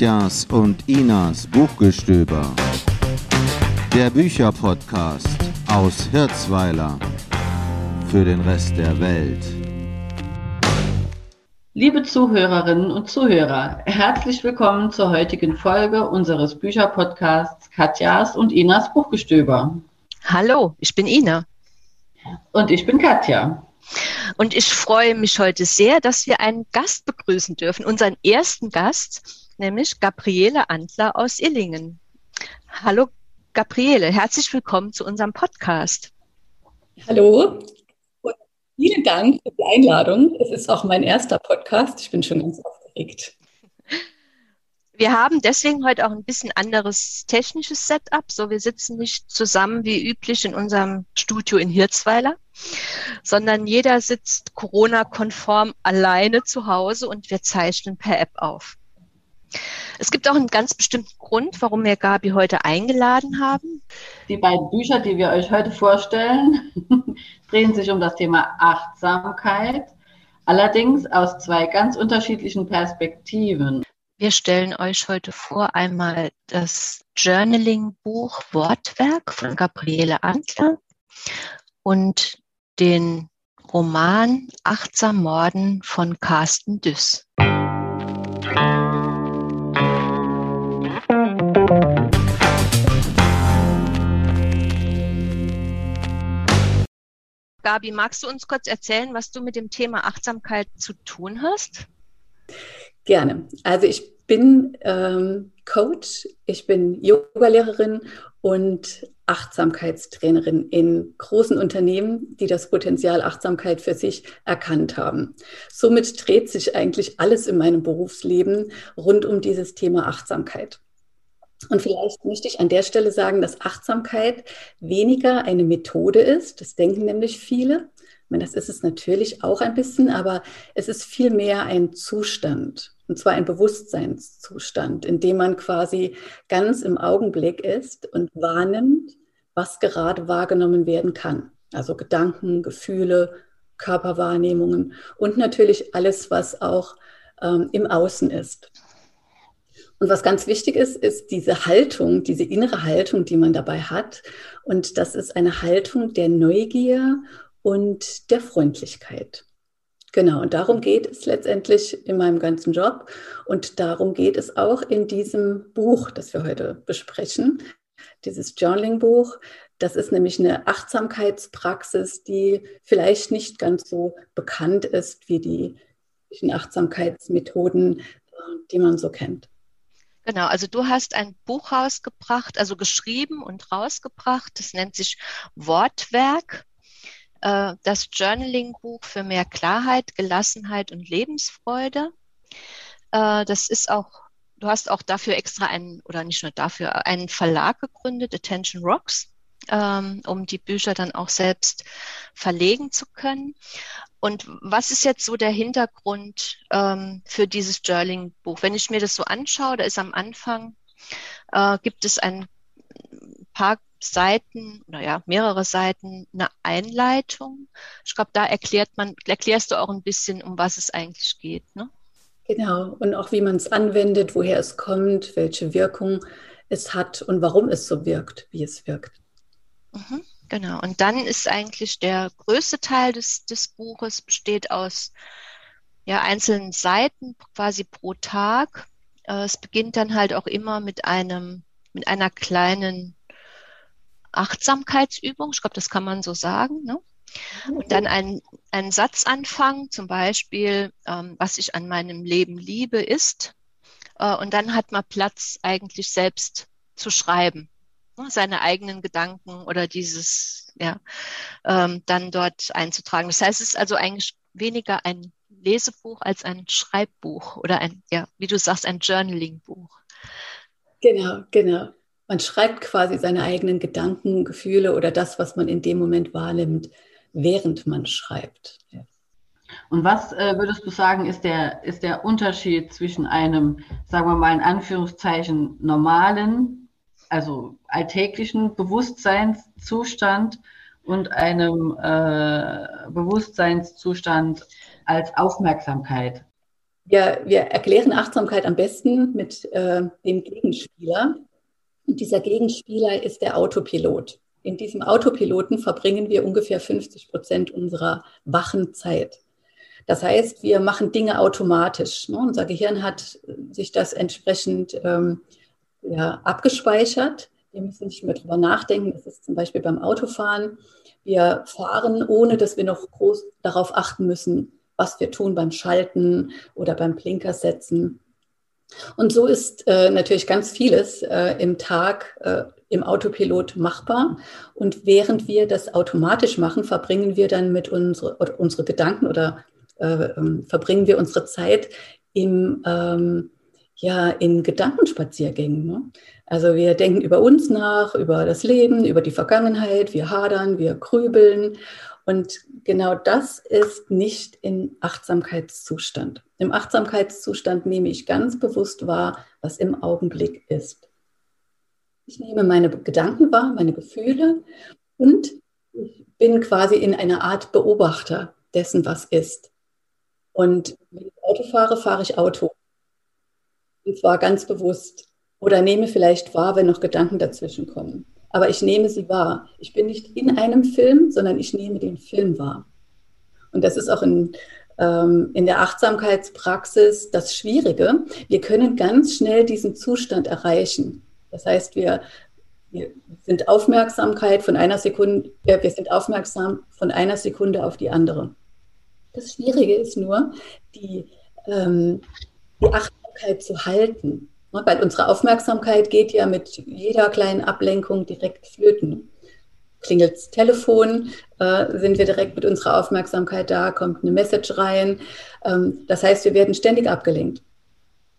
Katjas und Inas Buchgestöber. Der Bücherpodcast aus Hirzweiler für den Rest der Welt. Liebe Zuhörerinnen und Zuhörer, herzlich willkommen zur heutigen Folge unseres Bücherpodcasts Katjas und Inas Buchgestöber. Hallo, ich bin Ina. Und ich bin Katja. Und ich freue mich heute sehr, dass wir einen Gast begrüßen dürfen, unseren ersten Gast, nämlich Gabriele Antler aus Illingen. Hallo Gabriele, herzlich willkommen zu unserem Podcast. Hallo, und vielen Dank für die Einladung. Es ist auch mein erster Podcast. Ich bin schon ganz aufgeregt. Wir haben deswegen heute auch ein bisschen anderes technisches Setup. So, wir sitzen nicht zusammen wie üblich in unserem Studio in Hirzweiler, sondern jeder sitzt Corona-konform alleine zu Hause und wir zeichnen per App auf. Es gibt auch einen ganz bestimmten Grund, warum wir Gabi heute eingeladen haben. Die beiden Bücher, die wir euch heute vorstellen, drehen sich um das Thema Achtsamkeit, allerdings aus zwei ganz unterschiedlichen Perspektiven. Wir stellen euch heute vor einmal das Journaling-Buch Wortwerk von Gabriele Antler und den Roman Achtsam Morden von Carsten Düss. Gabi, magst du uns kurz erzählen, was du mit dem Thema Achtsamkeit zu tun hast? Gerne. Also ich bin ähm, Coach, ich bin Yogalehrerin und Achtsamkeitstrainerin in großen Unternehmen, die das Potenzial Achtsamkeit für sich erkannt haben. Somit dreht sich eigentlich alles in meinem Berufsleben rund um dieses Thema Achtsamkeit. Und vielleicht möchte ich an der Stelle sagen, dass Achtsamkeit weniger eine Methode ist. Das denken nämlich viele. Ich meine, das ist es natürlich auch ein bisschen, aber es ist vielmehr ein Zustand. Und zwar ein Bewusstseinszustand, in dem man quasi ganz im Augenblick ist und wahrnimmt, was gerade wahrgenommen werden kann. Also Gedanken, Gefühle, Körperwahrnehmungen und natürlich alles, was auch ähm, im Außen ist. Und was ganz wichtig ist, ist diese Haltung, diese innere Haltung, die man dabei hat. Und das ist eine Haltung der Neugier und der Freundlichkeit. Genau, und darum geht es letztendlich in meinem ganzen Job. Und darum geht es auch in diesem Buch, das wir heute besprechen, dieses Journaling-Buch. Das ist nämlich eine Achtsamkeitspraxis, die vielleicht nicht ganz so bekannt ist wie die Achtsamkeitsmethoden, die man so kennt. Genau, also du hast ein Buch rausgebracht, also geschrieben und rausgebracht. Das nennt sich Wortwerk äh, das Journaling-Buch für mehr Klarheit, Gelassenheit und Lebensfreude. Äh, das ist auch, du hast auch dafür extra einen, oder nicht nur dafür, einen Verlag gegründet, Attention Rocks, ähm, um die Bücher dann auch selbst verlegen zu können. Und was ist jetzt so der Hintergrund ähm, für dieses Journaling-Buch? Wenn ich mir das so anschaue, da ist am Anfang, äh, gibt es ein paar Seiten, naja, mehrere Seiten, eine Einleitung. Ich glaube, da erklärt man, erklärst du auch ein bisschen, um was es eigentlich geht, ne? Genau, und auch wie man es anwendet, woher es kommt, welche Wirkung es hat und warum es so wirkt, wie es wirkt. Mhm, genau, und dann ist eigentlich der größte Teil des, des Buches besteht aus ja, einzelnen Seiten, quasi pro Tag. Äh, es beginnt dann halt auch immer mit einem, mit einer kleinen Achtsamkeitsübung. Ich glaube, das kann man so sagen. Ne? Und dann ein, ein Satz anfangen, zum Beispiel, ähm, was ich an meinem Leben liebe, ist. Äh, und dann hat man Platz, eigentlich selbst zu schreiben. Ne? Seine eigenen Gedanken oder dieses, ja, ähm, dann dort einzutragen. Das heißt, es ist also eigentlich weniger ein Lesebuch als ein Schreibbuch oder ein, ja, wie du sagst, ein Journaling-Buch. Genau, genau man schreibt quasi seine eigenen Gedanken, Gefühle oder das, was man in dem Moment wahrnimmt, während man schreibt. Und was äh, würdest du sagen, ist der, ist der Unterschied zwischen einem, sagen wir mal in Anführungszeichen, normalen, also alltäglichen Bewusstseinszustand und einem äh, Bewusstseinszustand als Aufmerksamkeit? Wir, wir erklären Achtsamkeit am besten mit äh, dem Gegenspieler. Und dieser Gegenspieler ist der Autopilot. In diesem Autopiloten verbringen wir ungefähr 50 Prozent unserer wachen Zeit. Das heißt, wir machen Dinge automatisch. Ne? Unser Gehirn hat sich das entsprechend ähm, ja, abgespeichert. Wir müssen nicht mehr drüber nachdenken. Das ist zum Beispiel beim Autofahren. Wir fahren, ohne dass wir noch groß darauf achten müssen, was wir tun beim Schalten oder beim Blinker setzen. Und so ist äh, natürlich ganz vieles äh, im Tag äh, im Autopilot machbar. Und während wir das automatisch machen, verbringen wir dann mit unsere, unsere Gedanken oder äh, ähm, verbringen wir unsere Zeit im, ähm, ja, in Gedankenspaziergängen. Ne? Also wir denken über uns nach, über das Leben, über die Vergangenheit, wir hadern, wir grübeln. Und genau das ist nicht in Achtsamkeitszustand. Im Achtsamkeitszustand nehme ich ganz bewusst wahr, was im Augenblick ist. Ich nehme meine Gedanken wahr, meine Gefühle und ich bin quasi in einer Art Beobachter dessen, was ist. Und wenn ich Auto fahre, fahre ich Auto. Und zwar ganz bewusst. Oder nehme vielleicht wahr, wenn noch Gedanken dazwischen kommen. Aber ich nehme sie wahr. Ich bin nicht in einem Film, sondern ich nehme den Film wahr. Und das ist auch in, ähm, in der Achtsamkeitspraxis das Schwierige. Wir können ganz schnell diesen Zustand erreichen. Das heißt, wir, wir sind Aufmerksamkeit von einer Sekunde, äh, wir sind aufmerksam von einer Sekunde auf die andere. Das Schwierige ist nur, die, ähm, die Achtsamkeit zu halten. Ne, weil unsere Aufmerksamkeit geht ja mit jeder kleinen Ablenkung direkt flöten. Klingelt das Telefon, äh, sind wir direkt mit unserer Aufmerksamkeit da, kommt eine Message rein. Ähm, das heißt, wir werden ständig abgelenkt.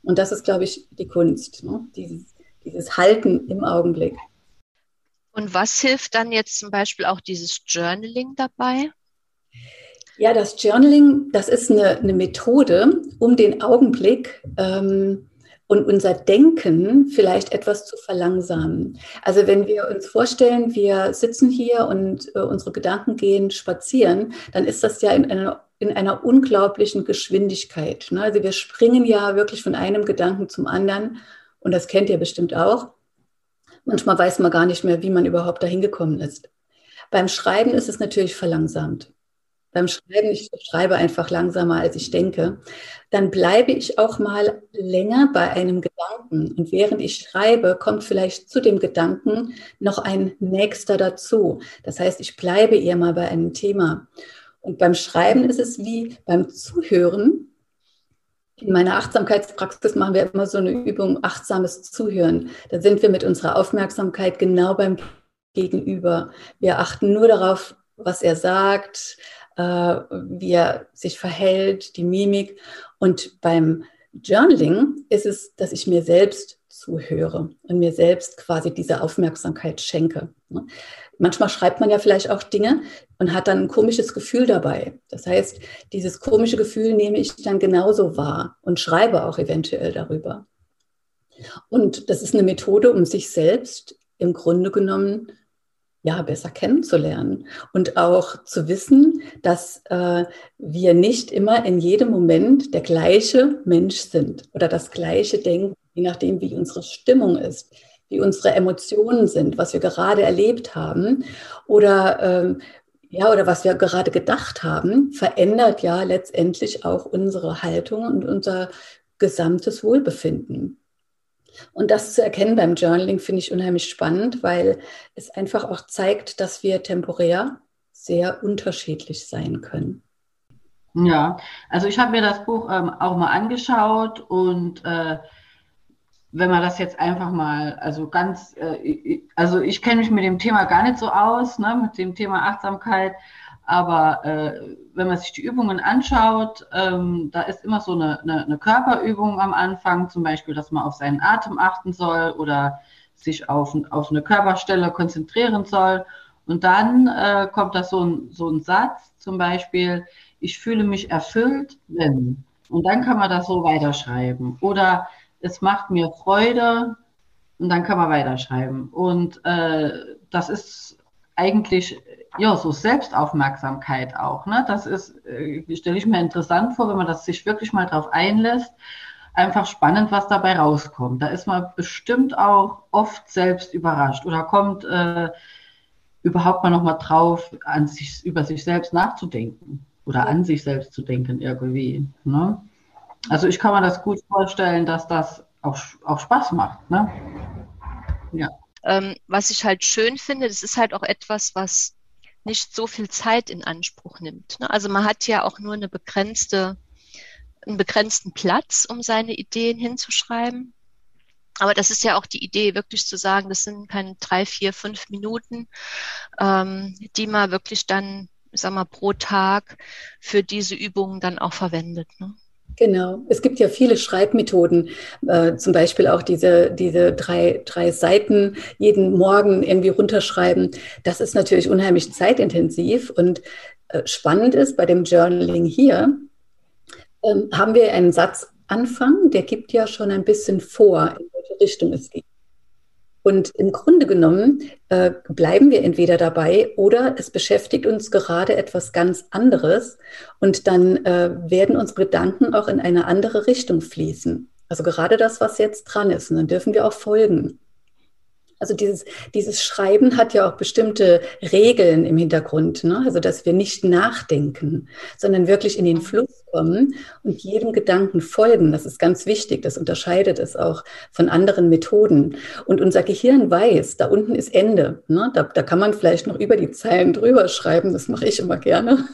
Und das ist, glaube ich, die Kunst, ne? dieses, dieses Halten im Augenblick. Und was hilft dann jetzt zum Beispiel auch dieses Journaling dabei? Ja, das Journaling, das ist eine, eine Methode, um den Augenblick ähm, und unser Denken vielleicht etwas zu verlangsamen. Also wenn wir uns vorstellen, wir sitzen hier und äh, unsere Gedanken gehen spazieren, dann ist das ja in einer, in einer unglaublichen Geschwindigkeit. Ne? Also wir springen ja wirklich von einem Gedanken zum anderen und das kennt ihr bestimmt auch. Manchmal weiß man gar nicht mehr, wie man überhaupt dahin gekommen ist. Beim Schreiben ist es natürlich verlangsamt beim Schreiben, ich schreibe einfach langsamer, als ich denke, dann bleibe ich auch mal länger bei einem Gedanken. Und während ich schreibe, kommt vielleicht zu dem Gedanken noch ein nächster dazu. Das heißt, ich bleibe eher mal bei einem Thema. Und beim Schreiben ist es wie beim Zuhören. In meiner Achtsamkeitspraxis machen wir immer so eine Übung, achtsames Zuhören. Da sind wir mit unserer Aufmerksamkeit genau beim Gegenüber. Wir achten nur darauf, was er sagt, äh, wie er sich verhält, die Mimik. Und beim Journaling ist es, dass ich mir selbst zuhöre und mir selbst quasi diese Aufmerksamkeit schenke. Ne? Manchmal schreibt man ja vielleicht auch Dinge und hat dann ein komisches Gefühl dabei. Das heißt, dieses komische Gefühl nehme ich dann genauso wahr und schreibe auch eventuell darüber. Und das ist eine Methode, um sich selbst im Grunde genommen ja, besser kennenzulernen und auch zu wissen, dass äh, wir nicht immer in jedem Moment der gleiche Mensch sind oder das gleiche Denken, je nachdem, wie unsere Stimmung ist, wie unsere Emotionen sind, was wir gerade erlebt haben oder ähm, ja, oder was wir gerade gedacht haben, verändert ja letztendlich auch unsere Haltung und unser gesamtes Wohlbefinden. Und das zu erkennen beim Journaling finde ich unheimlich spannend, weil es einfach auch zeigt, dass wir temporär sehr unterschiedlich sein können. Ja, also ich habe mir das Buch ähm, auch mal angeschaut und äh, wenn man das jetzt einfach mal, also ganz, äh, also ich kenne mich mit dem Thema gar nicht so aus, ne, mit dem Thema Achtsamkeit, aber äh, wenn man sich die Übungen anschaut, ähm, da ist immer so eine, eine, eine, Körperübung am Anfang, zum Beispiel, dass man auf seinen Atem achten soll oder sich auf, auf eine Körperstelle konzentrieren soll. Und dann äh, kommt da so ein, so ein Satz, zum Beispiel, ich fühle mich erfüllt, wenn. Und dann kann man das so weiterschreiben. Oder es macht mir Freude und dann kann man weiterschreiben. Und äh, das ist eigentlich ja, so Selbstaufmerksamkeit auch. Ne? Das ist, äh, stelle ich mir interessant vor, wenn man das sich wirklich mal drauf einlässt. Einfach spannend, was dabei rauskommt. Da ist man bestimmt auch oft selbst überrascht oder kommt äh, überhaupt mal nochmal drauf, an sich, über sich selbst nachzudenken oder an sich selbst zu denken irgendwie. Ne? Also ich kann mir das gut vorstellen, dass das auch, auch Spaß macht. Ne? Ja. Ähm, was ich halt schön finde, das ist halt auch etwas, was nicht so viel Zeit in Anspruch nimmt. Ne? Also man hat ja auch nur eine begrenzte, einen begrenzten Platz, um seine Ideen hinzuschreiben. Aber das ist ja auch die Idee, wirklich zu sagen, das sind keine drei, vier, fünf Minuten, ähm, die man wirklich dann, sag mal, pro Tag für diese Übungen dann auch verwendet. Ne? Genau. Es gibt ja viele Schreibmethoden, äh, zum Beispiel auch diese, diese drei, drei Seiten jeden Morgen irgendwie runterschreiben. Das ist natürlich unheimlich zeitintensiv und äh, spannend ist bei dem Journaling hier, äh, haben wir einen Satzanfang, der gibt ja schon ein bisschen vor, in welche Richtung es geht. Und im Grunde genommen äh, bleiben wir entweder dabei oder es beschäftigt uns gerade etwas ganz anderes und dann äh, werden unsere Gedanken auch in eine andere Richtung fließen. Also gerade das, was jetzt dran ist. Und dann dürfen wir auch folgen. Also dieses, dieses Schreiben hat ja auch bestimmte Regeln im Hintergrund. Ne? Also dass wir nicht nachdenken, sondern wirklich in den Fluss kommen und jedem Gedanken folgen. Das ist ganz wichtig. Das unterscheidet es auch von anderen Methoden. Und unser Gehirn weiß, da unten ist Ende. Ne? Da, da kann man vielleicht noch über die Zeilen drüber schreiben. Das mache ich immer gerne.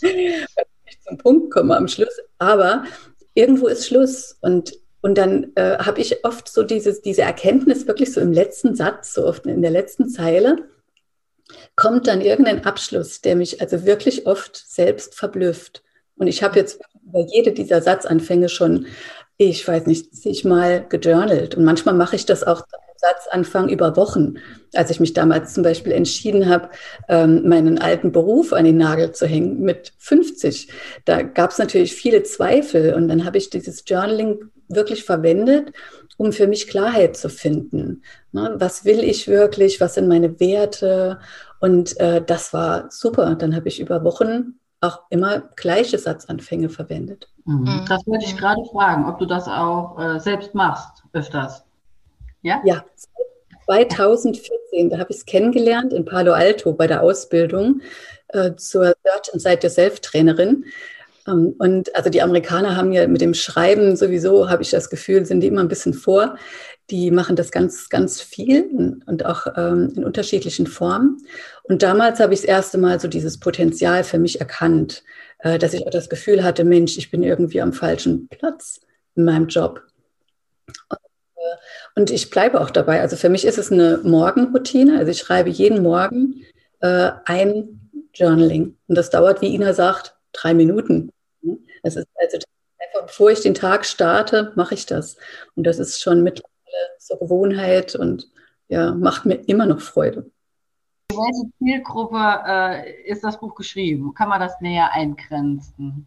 Weil ich zum Punkt komme am Schluss. Aber irgendwo ist Schluss. Und und dann äh, habe ich oft so dieses, diese Erkenntnis wirklich so im letzten Satz, so oft in der letzten Zeile, kommt dann irgendein Abschluss, der mich also wirklich oft selbst verblüfft. Und ich habe jetzt über jede dieser Satzanfänge schon, ich weiß nicht, sich mal gejournalt. Und manchmal mache ich das auch Satzanfang über Wochen. Als ich mich damals zum Beispiel entschieden habe, ähm, meinen alten Beruf an den Nagel zu hängen mit 50, da gab es natürlich viele Zweifel. Und dann habe ich dieses Journaling wirklich verwendet, um für mich Klarheit zu finden. Ne, was will ich wirklich? Was sind meine Werte? Und äh, das war super. Dann habe ich über Wochen auch immer gleiche Satzanfänge verwendet. Mhm. mhm. Das wollte ich gerade fragen, ob du das auch äh, selbst machst, öfters. Ja? Ja, 2014, da habe ich es kennengelernt in Palo Alto bei der Ausbildung äh, zur Search and Site Yourself Trainerin. Ähm, und also die Amerikaner haben ja mit dem Schreiben sowieso, habe ich das Gefühl, sind die immer ein bisschen vor. Die machen das ganz, ganz viel und auch ähm, in unterschiedlichen Formen. Und damals habe ich das erste Mal so dieses Potenzial für mich erkannt, äh, dass ich auch das Gefühl hatte, Mensch, ich bin irgendwie am falschen Platz in meinem Job. Und, äh, ich bleibe auch dabei. Also für mich ist es eine Morgenroutine. Also ich schreibe jeden Morgen äh, ein Journaling. Und das dauert, wie Ina sagt, drei Minuten. Es ist also einfach, bevor ich den Tag starte, mache ich das. Und das ist schon mittlerweile zur Gewohnheit und ja, macht mir immer noch Freude. Welche Zielgruppe äh, ist das Buch geschrieben? Kann man das näher eingrenzen?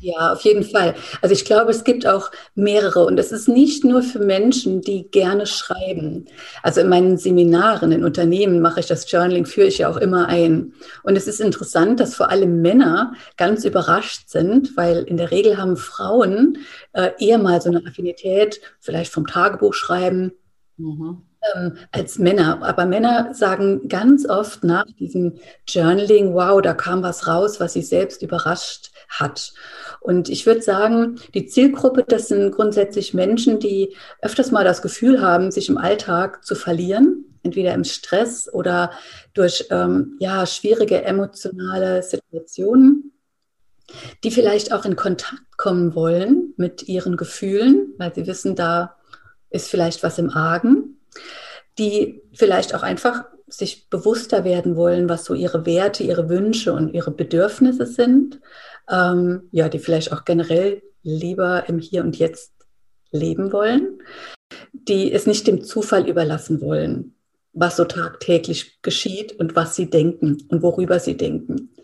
Ja, auf jeden Fall. Also ich glaube, es gibt auch mehrere und es ist nicht nur für Menschen, die gerne schreiben. Also in meinen Seminaren, in Unternehmen mache ich das Journaling, führe ich ja auch immer ein. Und es ist interessant, dass vor allem Männer ganz überrascht sind, weil in der Regel haben Frauen äh, eher mal so eine Affinität, vielleicht vom Tagebuch schreiben. Mhm. Ähm, als Männer. Aber Männer sagen ganz oft nach diesem Journaling, wow, da kam was raus, was sie selbst überrascht hat. Und ich würde sagen, die Zielgruppe, das sind grundsätzlich Menschen, die öfters mal das Gefühl haben, sich im Alltag zu verlieren, entweder im Stress oder durch ähm, ja, schwierige emotionale Situationen, die vielleicht auch in Kontakt kommen wollen mit ihren Gefühlen, weil sie wissen, da ist vielleicht was im Argen, die vielleicht auch einfach sich bewusster werden wollen, was so ihre Werte, ihre Wünsche und ihre Bedürfnisse sind, ähm, ja, die vielleicht auch generell lieber im Hier und Jetzt leben wollen, die es nicht dem Zufall überlassen wollen, was so tagtäglich geschieht und was sie denken und worüber sie denken.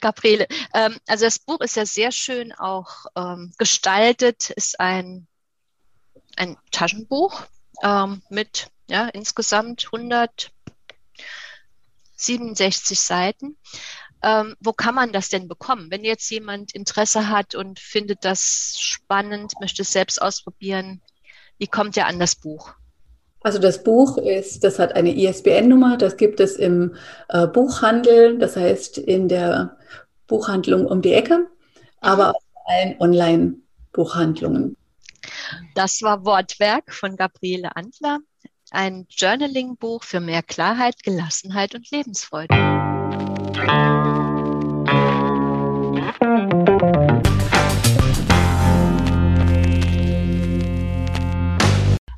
Gabriele, ähm, also das Buch ist ja sehr schön auch ähm, gestaltet, ist ein, ein Taschenbuch ähm, mit ja, insgesamt 100 67 Seiten. Ähm, wo kann man das denn bekommen? Wenn jetzt jemand Interesse hat und findet das spannend, möchte es selbst ausprobieren, wie kommt er an das Buch? Also das Buch ist, das hat eine ISBN-Nummer, das gibt es im äh, Buchhandel, das heißt in der Buchhandlung um die Ecke, aber auch in allen Online-Buchhandlungen. Das war Wortwerk von Gabriele Antler, ein Journaling-Buch für mehr Klarheit, Gelassenheit und Lebensfreude.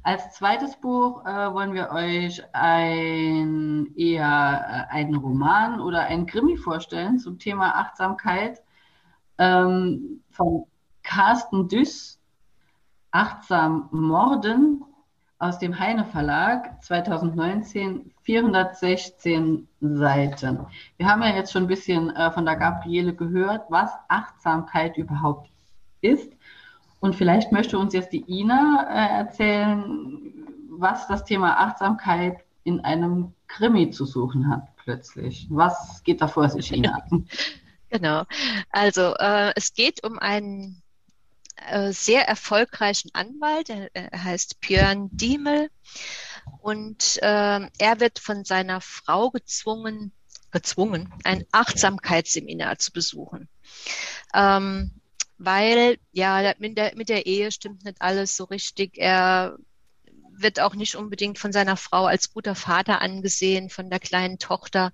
Als zweites Buch äh, wollen wir euch ein, eher äh, einen Roman oder ein Krimi vorstellen zum Thema Achtsamkeit ähm, von Carsten Düss, Achtsam Morden aus dem Heine Verlag 2019, 416 Seiten. Wir haben ja jetzt schon ein bisschen äh, von der Gabriele gehört, was Achtsamkeit überhaupt ist. Und vielleicht möchte uns jetzt die Ina äh, erzählen, was das Thema Achtsamkeit in einem Krimi zu suchen hat plötzlich. Was geht da vor sich, Ina? genau. Also äh, es geht um einen äh, sehr erfolgreichen Anwalt, er, er heißt Björn Diemel. Und äh, er wird von seiner Frau gezwungen, gezwungen, ein Achtsamkeitsseminar zu besuchen. Ähm, weil ja mit der, mit der Ehe stimmt nicht alles so richtig. Er wird auch nicht unbedingt von seiner Frau als guter Vater angesehen, von der kleinen Tochter.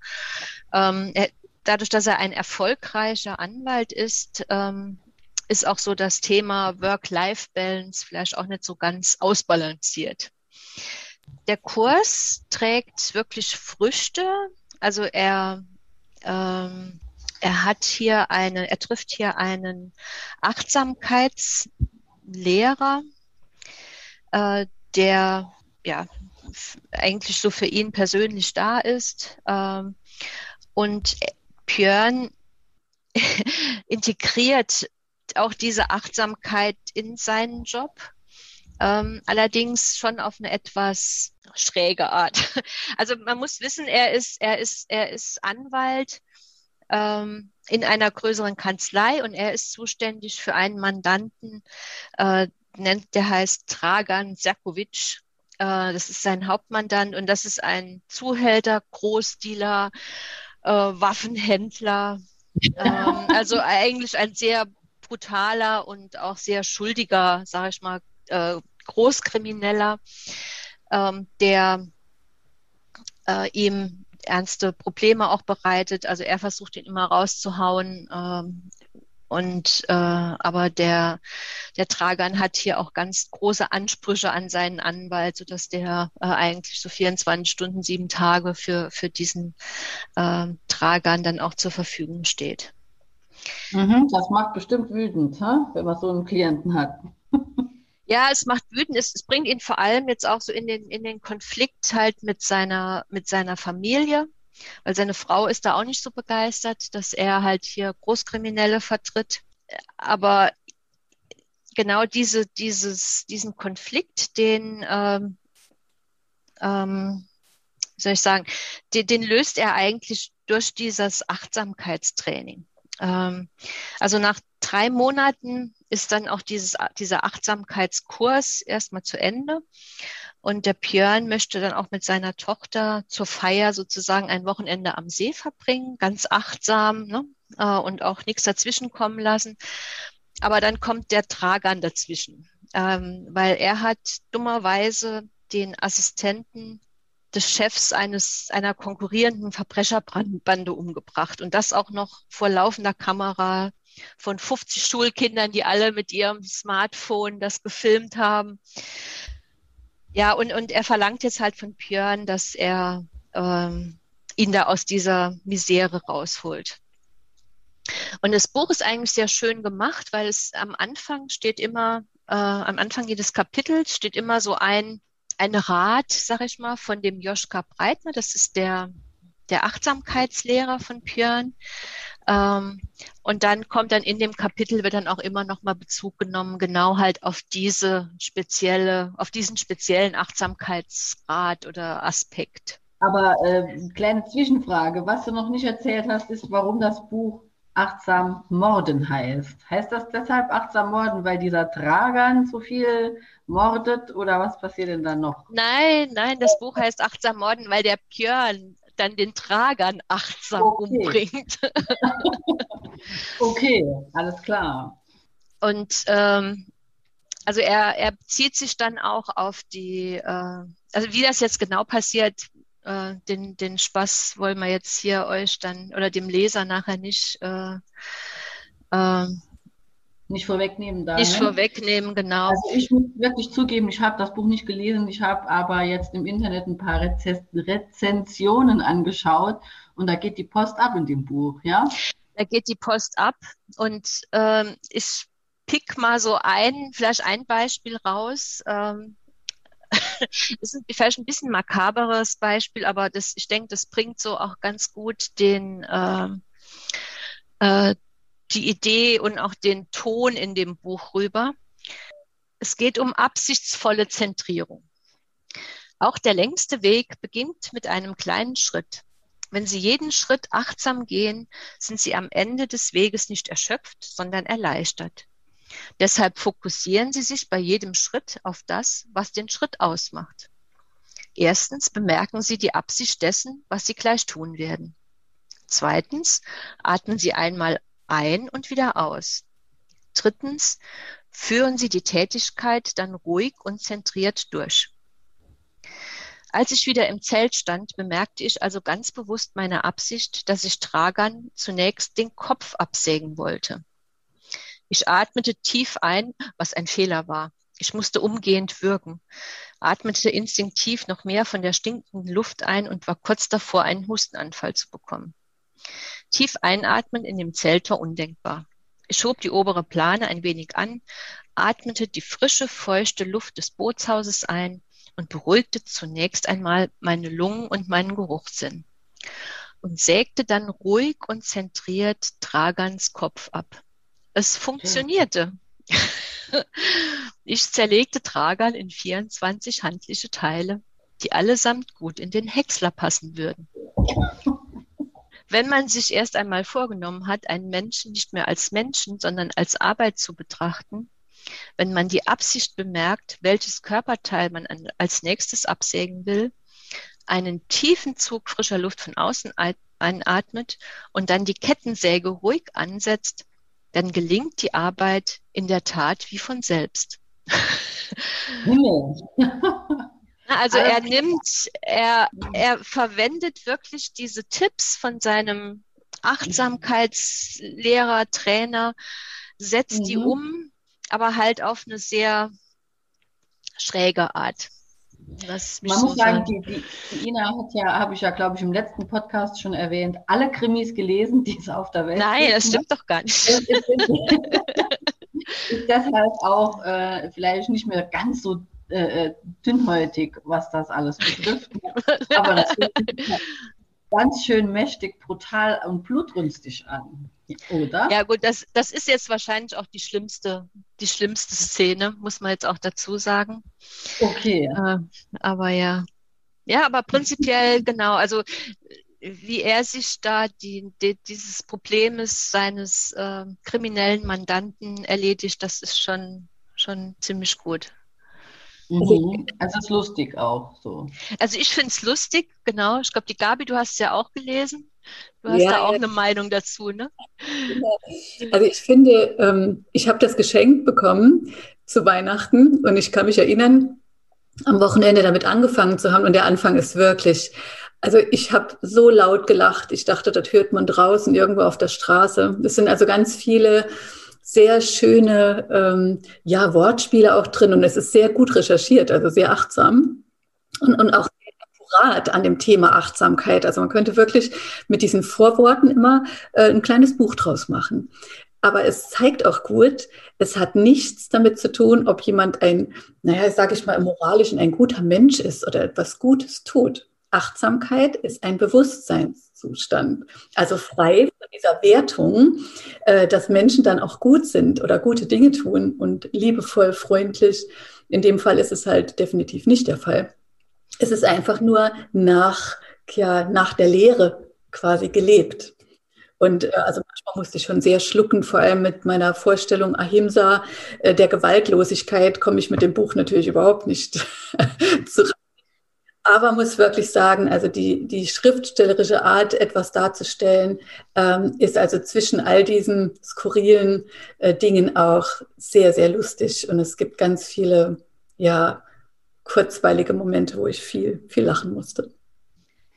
Ähm, er, dadurch, dass er ein erfolgreicher Anwalt ist, ähm, ist auch so das Thema Work-Life-Balance vielleicht auch nicht so ganz ausbalanciert. Der Kurs trägt wirklich Früchte. Also er ähm, er hat hier eine, er trifft hier einen Achtsamkeitslehrer, äh, der ja eigentlich so für ihn persönlich da ist. Ähm, und Björn integriert auch diese Achtsamkeit in seinen Job. Ähm, allerdings schon auf eine etwas schräge Art. Also man muss wissen, er ist, er ist, er ist Anwalt ähm, in einer größeren Kanzlei und er ist zuständig für einen Mandanten, äh, nennt, der heißt Dragan Serkovic. Äh, das ist sein Hauptmandant und das ist ein Zuhälter, Großdealer, äh, Waffenhändler. ähm, also eigentlich ein sehr brutaler und auch sehr schuldiger, sage ich mal, äh, Großkrimineller, ähm, der äh, ihm ernste Probleme auch bereitet. Also er versucht ihn immer rauszuhauen. Ähm, und äh, aber der der Tragan hat hier auch ganz große Ansprüche an seinen Anwalt, sodass der äh, eigentlich so 24 Stunden, sieben Tage für für diesen äh, Tragan dann auch zur Verfügung steht. Mhm, das macht bestimmt wütend, wenn man so einen Klienten hat. Ja, es macht wütend. Es, es bringt ihn vor allem jetzt auch so in den, in den Konflikt halt mit seiner, mit seiner Familie, weil seine Frau ist da auch nicht so begeistert, dass er halt hier Großkriminelle vertritt. Aber genau diese, dieses, diesen Konflikt, den, ähm, ähm, soll ich sagen, den, den löst er eigentlich durch dieses Achtsamkeitstraining. Ähm, also nach drei Monaten ist dann auch dieses, dieser Achtsamkeitskurs erstmal zu Ende. Und der Björn möchte dann auch mit seiner Tochter zur Feier sozusagen ein Wochenende am See verbringen, ganz achtsam ne? Äh, und auch nichts dazwischen kommen lassen. Aber dann kommt der Tragan dazwischen, ähm, weil er hat dummerweise den Assistenten des Chefs eines einer konkurrierenden Verbrecherbande umgebracht und das auch noch vor laufender Kamera von 50 Schulkindern, die alle mit ihrem Smartphone das gefilmt haben. Ja, und, und er verlangt jetzt halt von Björn, dass er ähm, ihn da aus dieser Misere rausholt. Und das Buch ist eigentlich sehr schön gemacht, weil es am Anfang steht immer, äh, am Anfang jedes Kapitels steht immer so ein, ein Rat, sag ich mal, von dem Joschka Breitner. Das ist der, der Achtsamkeitslehrer von Björn. Ähm, und dann kommt dann in dem Kapitel wird dann auch immer noch mal Bezug genommen, genau halt auf diese spezielle, auf diesen speziellen Achtsamkeitsrat oder Aspekt. Aber äh, kleine Zwischenfrage, was du noch nicht erzählt hast, ist, warum das Buch achtsam morden heißt. Heißt das deshalb achtsam morden, weil dieser Tragan so viel mordet oder was passiert denn dann noch? Nein, nein, das Buch heißt achtsam morden, weil der Björn dann den Tragan achtsam okay. umbringt. okay, alles klar. Und ähm, also er, er bezieht sich dann auch auf die, äh, also wie das jetzt genau passiert, äh, den, den Spaß wollen wir jetzt hier euch dann oder dem Leser nachher nicht äh, äh, nicht vorwegnehmen da. Nicht ne? vorwegnehmen, genau. Also ich muss wirklich zugeben, ich habe das Buch nicht gelesen, ich habe aber jetzt im Internet ein paar Rez Rezensionen angeschaut und da geht die Post ab in dem Buch, ja? Da geht die Post ab und ähm, ich pick mal so ein, vielleicht ein Beispiel raus. Ähm, das ist vielleicht ein bisschen makaberes Beispiel, aber das, ich denke, das bringt so auch ganz gut den, äh, äh, die Idee und auch den Ton in dem Buch rüber. Es geht um absichtsvolle Zentrierung. Auch der längste Weg beginnt mit einem kleinen Schritt. Wenn Sie jeden Schritt achtsam gehen, sind Sie am Ende des Weges nicht erschöpft, sondern erleichtert. Deshalb fokussieren Sie sich bei jedem Schritt auf das, was den Schritt ausmacht. Erstens bemerken Sie die Absicht dessen, was Sie gleich tun werden. Zweitens atmen Sie einmal ein und wieder aus. Drittens führen Sie die Tätigkeit dann ruhig und zentriert durch. Als ich wieder im Zelt stand, bemerkte ich also ganz bewusst meine Absicht, dass ich Tragern zunächst den Kopf absägen wollte. Ich atmete tief ein, was ein Fehler war. Ich musste umgehend wirken, atmete instinktiv noch mehr von der stinkenden Luft ein und war kurz davor, einen Hustenanfall zu bekommen. Tief einatmen in dem Zelt war undenkbar. Ich schob die obere Plane ein wenig an, atmete die frische, feuchte Luft des Bootshauses ein und beruhigte zunächst einmal meine Lungen und meinen Geruchssinn und sägte dann ruhig und zentriert Tragans Kopf ab. Es funktionierte. Ich zerlegte Tragan in 24 handliche Teile, die allesamt gut in den Häcksler passen würden. Wenn man sich erst einmal vorgenommen hat, einen Menschen nicht mehr als Menschen, sondern als Arbeit zu betrachten, wenn man die Absicht bemerkt, welches Körperteil man als nächstes absägen will, einen tiefen Zug frischer Luft von außen einatmet und dann die Kettensäge ruhig ansetzt, dann gelingt die Arbeit in der Tat wie von selbst. also er nimmt, er, er verwendet wirklich diese Tipps von seinem Achtsamkeitslehrer, Trainer, setzt mhm. die um, aber halt auf eine sehr schräge Art. Man muss sagen, die, die, die, Ina hat ja, habe ich ja, glaube ich, im letzten Podcast schon erwähnt, alle Krimis gelesen, die es auf der Welt gibt. Nein, das stimmt doch gar nicht. ist deshalb auch äh, vielleicht nicht mehr ganz so äh, äh dünnhäutig, was das alles betrifft. Aber das ganz schön mächtig, brutal und blutrünstig an, oder? Ja gut, das, das ist jetzt wahrscheinlich auch die schlimmste, die schlimmste Szene, muss man jetzt auch dazu sagen. Okay. Äh, aber ja. Ja, aber prinzipiell genau, also wie er sich da die, die, dieses Problems seines äh, kriminellen Mandanten erledigt, das ist schon, schon ziemlich gut. Mhm. Also es ist lustig auch so. Also ich finde es lustig, genau. Ich glaube, die Gabi, du hast es ja auch gelesen. Du hast ja, da auch ja. eine Meinung dazu, ne? Also ich finde, ähm, ich habe das geschenkt bekommen zu Weihnachten und ich kann mich erinnern, am Wochenende damit angefangen zu haben und der Anfang ist wirklich, also ich habe so laut gelacht. Ich dachte, das hört man draußen irgendwo auf der Straße. Es sind also ganz viele sehr schöne ähm, ja, Wortspiele auch drin und es ist sehr gut recherchiert, also sehr achtsam und, und auch akkurat an dem Thema Achtsamkeit. Also man könnte wirklich mit diesen Vorworten immer äh, ein kleines Buch draus machen. Aber es zeigt auch gut, es hat nichts damit zu tun, ob jemand ein, naja, sage ich mal, im Moralischen ein guter Mensch ist oder etwas Gutes tut. Achtsamkeit ist ein Bewusstseinszustand. Also frei von dieser Wertung, äh, dass Menschen dann auch gut sind oder gute Dinge tun und liebevoll, freundlich. In dem Fall ist es halt definitiv nicht der Fall. Es ist einfach nur nach ja nach der Lehre quasi gelebt. Und äh, also manchmal musste ich schon sehr schlucken, vor allem mit meiner Vorstellung Ahimsa, äh, der Gewaltlosigkeit, komme ich mit dem Buch natürlich überhaupt nicht zurecht. Aber muss wirklich sagen, also die, die schriftstellerische Art, etwas darzustellen, ähm, ist also zwischen all diesen skurrilen äh, Dingen auch sehr, sehr lustig. Und es gibt ganz viele, ja, kurzweilige Momente, wo ich viel, viel lachen musste.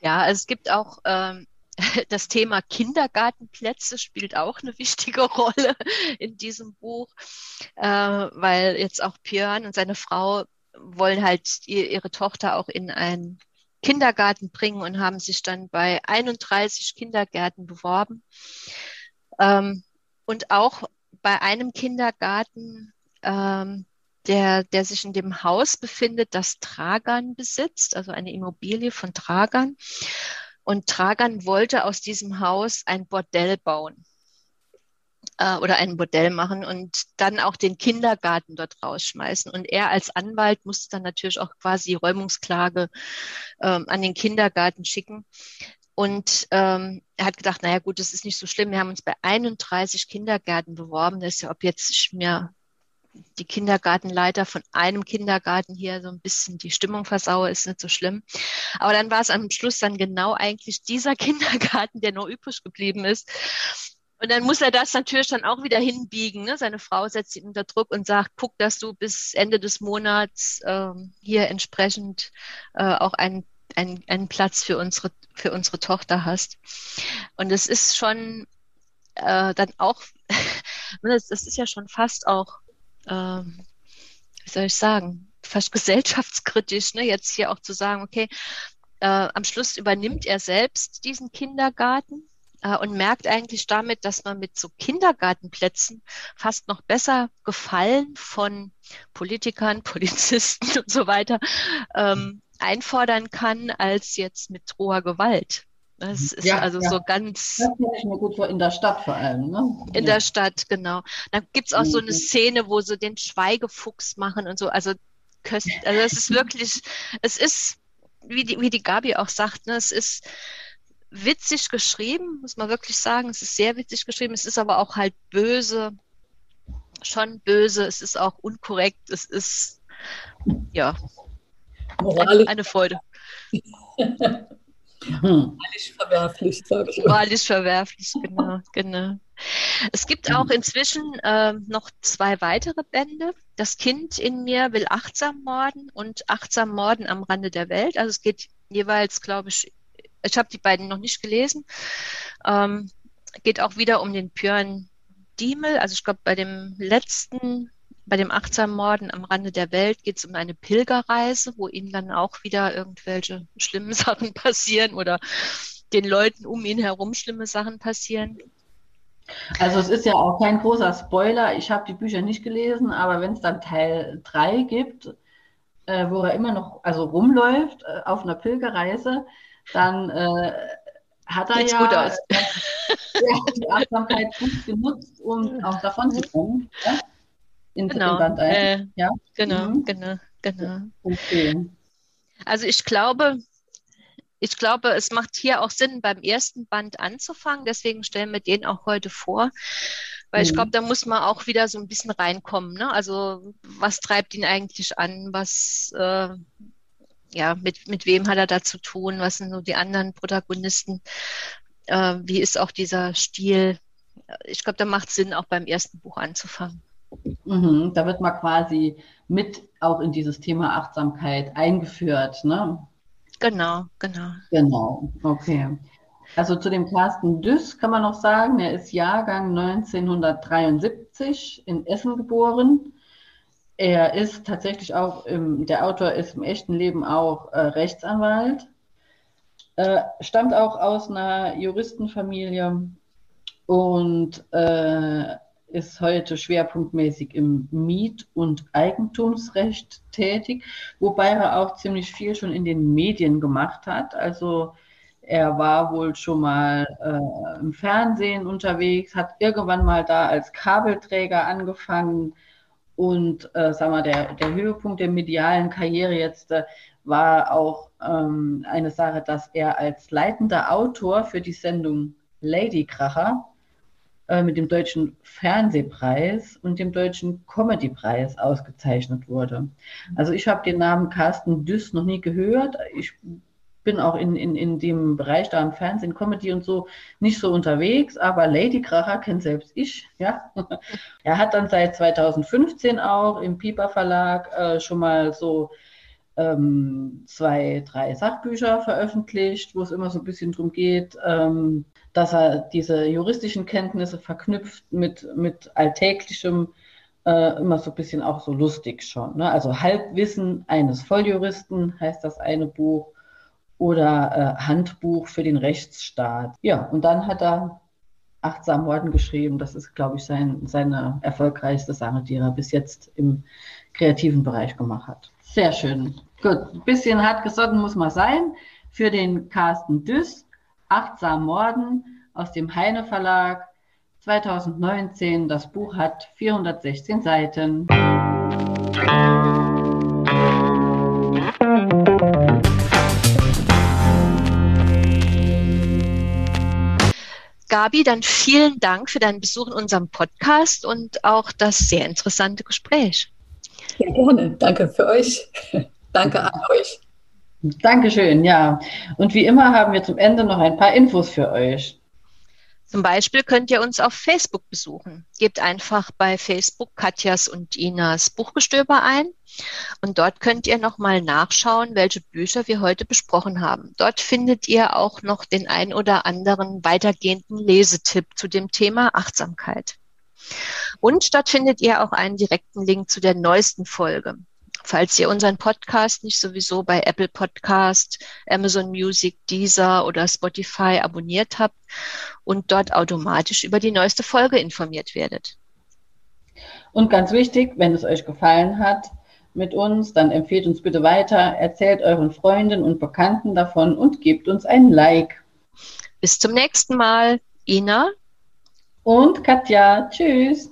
Ja, also es gibt auch ähm, das Thema Kindergartenplätze spielt auch eine wichtige Rolle in diesem Buch, äh, weil jetzt auch Björn und seine Frau wollen halt ihr, ihre Tochter auch in einen Kindergarten bringen und haben sich dann bei 31 Kindergärten beworben. Ähm, und auch bei einem Kindergarten, ähm, der, der sich in dem Haus befindet, das Tragan besitzt, also eine Immobilie von Tragan. Und Tragan wollte aus diesem Haus ein Bordell bauen äh, oder ein Bordell machen und dann auch den Kindergarten dort rausschmeißen. Und er als Anwalt musste dann natürlich auch quasi Räumungsklage ähm, an den Kindergarten schicken. Und ähm, er hat gedacht, naja gut, das ist nicht so schlimm. Wir haben uns bei 31 Kindergärten beworben. Das ist ja, ob jetzt ich mir die Kindergartenleiter von einem Kindergarten hier so ein bisschen die Stimmung versaue, ist nicht so schlimm. Aber dann war es am Schluss dann genau eigentlich dieser Kindergarten, der noch übrig geblieben ist. Und dann muss er das natürlich dann auch wieder hinbiegen. Ne? Seine Frau setzt ihn unter Druck und sagt, guck, dass du bis Ende des Monats ähm, hier entsprechend äh, auch einen, einen, einen Platz für unsere, für unsere Tochter hast. Und es ist schon äh, dann auch, das, das ist ja schon fast auch ähm, wie soll ich sagen, fast gesellschaftskritisch, ne, jetzt hier auch zu sagen, okay, äh, am Schluss übernimmt er selbst diesen Kindergarten äh, und merkt eigentlich damit, dass man mit so Kindergartenplätzen fast noch besser Gefallen von Politikern, Polizisten und so weiter ähm, einfordern kann, als jetzt mit roher Gewalt. Das mhm. ist ja, also ja. so ganz. Das finde ich mir gut vor, in der Stadt vor allem. Ne? In ja. der Stadt, genau. Da gibt es auch so eine mhm. Szene, wo sie den Schweigefuchs machen und so. Also, köst, also es ist wirklich, es ist, wie die, wie die Gabi auch sagt, ne, es ist witzig geschrieben, muss man wirklich sagen. Es ist sehr witzig geschrieben. Es ist aber auch halt böse, schon böse. Es ist auch unkorrekt. Es ist, ja, eine, eine Freude. Moralisch verwerflich, sage ich. Moralisch verwerflich, genau, genau. Es gibt auch inzwischen äh, noch zwei weitere Bände. Das Kind in mir will achtsam morden und achtsam morden am Rande der Welt. Also es geht jeweils, glaube ich, ich habe die beiden noch nicht gelesen. Ähm, geht auch wieder um den Björn Diemel. Also ich glaube, bei dem letzten bei dem achtsamen Morden am Rande der Welt geht es um eine Pilgerreise, wo ihm dann auch wieder irgendwelche schlimmen Sachen passieren oder den Leuten um ihn herum schlimme Sachen passieren. Also es ist ja auch kein großer Spoiler. Ich habe die Bücher nicht gelesen, aber wenn es dann Teil 3 gibt, äh, wo er immer noch also rumläuft äh, auf einer Pilgerreise, dann äh, hat er ja, ja, die Achtsamkeit gut genutzt, um auch davon zu kommen. Ja? In, genau. Band 1. Äh, ja? Genau, mhm. genau, genau. Okay. Also ich glaube, ich glaube, es macht hier auch Sinn, beim ersten Band anzufangen. Deswegen stellen wir den auch heute vor. Weil mhm. ich glaube, da muss man auch wieder so ein bisschen reinkommen. Ne? Also was treibt ihn eigentlich an? Was, äh, ja, mit, mit wem hat er da zu tun? Was sind so die anderen Protagonisten? Äh, wie ist auch dieser Stil? Ich glaube, da macht es Sinn, auch beim ersten Buch anzufangen. Mhm, da wird man quasi mit auch in dieses Thema Achtsamkeit eingeführt, ne? Genau, genau. Genau, okay. Also zu dem Carsten Düss kann man noch sagen, er ist Jahrgang 1973 in Essen geboren. Er ist tatsächlich auch, im, der Autor ist im echten Leben auch äh, Rechtsanwalt, äh, stammt auch aus einer Juristenfamilie und äh, ist heute schwerpunktmäßig im Miet- und Eigentumsrecht tätig, wobei er auch ziemlich viel schon in den Medien gemacht hat. Also er war wohl schon mal äh, im Fernsehen unterwegs, hat irgendwann mal da als Kabelträger angefangen und äh, sag mal, der, der Höhepunkt der medialen Karriere jetzt äh, war auch ähm, eine Sache, dass er als leitender Autor für die Sendung Ladykracher äh, mit dem Deutschen Fernsehpreis und dem Deutschen Comedypreis ausgezeichnet wurde. Also ich habe den Namen Carsten Düss noch nie gehört. Ich bin auch in, in, in dem Bereich da im Fernsehen, Comedy und so nicht so unterwegs, aber Lady Kracher kennt selbst ich, ja. er hat dann seit 2015 auch im Piper Verlag äh, schon mal so ähm, zwei, drei Sachbücher veröffentlicht, wo es immer so ein bisschen darum geht, ähm, dass er diese juristischen Kenntnisse verknüpft mit, mit alltäglichem, äh, immer so ein bisschen auch so lustig schon. Ne? Also Halbwissen eines Volljuristen heißt das eine Buch oder äh, Handbuch für den Rechtsstaat. Ja, und dann hat er Achtsam Morden geschrieben. Das ist, glaube ich, sein, seine erfolgreichste Sache, die er bis jetzt im kreativen Bereich gemacht hat. Sehr schön. Gut, ein bisschen hart gesotten muss man sein. Für den Carsten Düss, Achtsam Morden aus dem Heine Verlag 2019. Das Buch hat 416 Seiten. Gabi, dann vielen Dank für deinen Besuch in unserem Podcast und auch das sehr interessante Gespräch. Ja, gerne. Danke für euch. Danke an euch. Dankeschön, ja. Und wie immer haben wir zum Ende noch ein paar Infos für euch. Zum Beispiel könnt ihr uns auf Facebook besuchen. Gebt einfach bei Facebook Katjas und Inas Buchgestöber ein und dort könnt ihr nochmal nachschauen, welche Bücher wir heute besprochen haben. Dort findet ihr auch noch den ein oder anderen weitergehenden Lesetipp zu dem Thema Achtsamkeit. Und dort findet ihr auch einen direkten Link zu der neuesten Folge. Falls ihr unseren Podcast nicht sowieso bei Apple Podcast, Amazon Music, Deezer oder Spotify abonniert habt und dort automatisch über die neueste Folge informiert werdet. Und ganz wichtig, wenn es euch gefallen hat mit uns, dann empfehlt uns bitte weiter, erzählt euren Freunden und Bekannten davon und gebt uns ein Like. Bis zum nächsten Mal. Ina und Katja. Tschüss.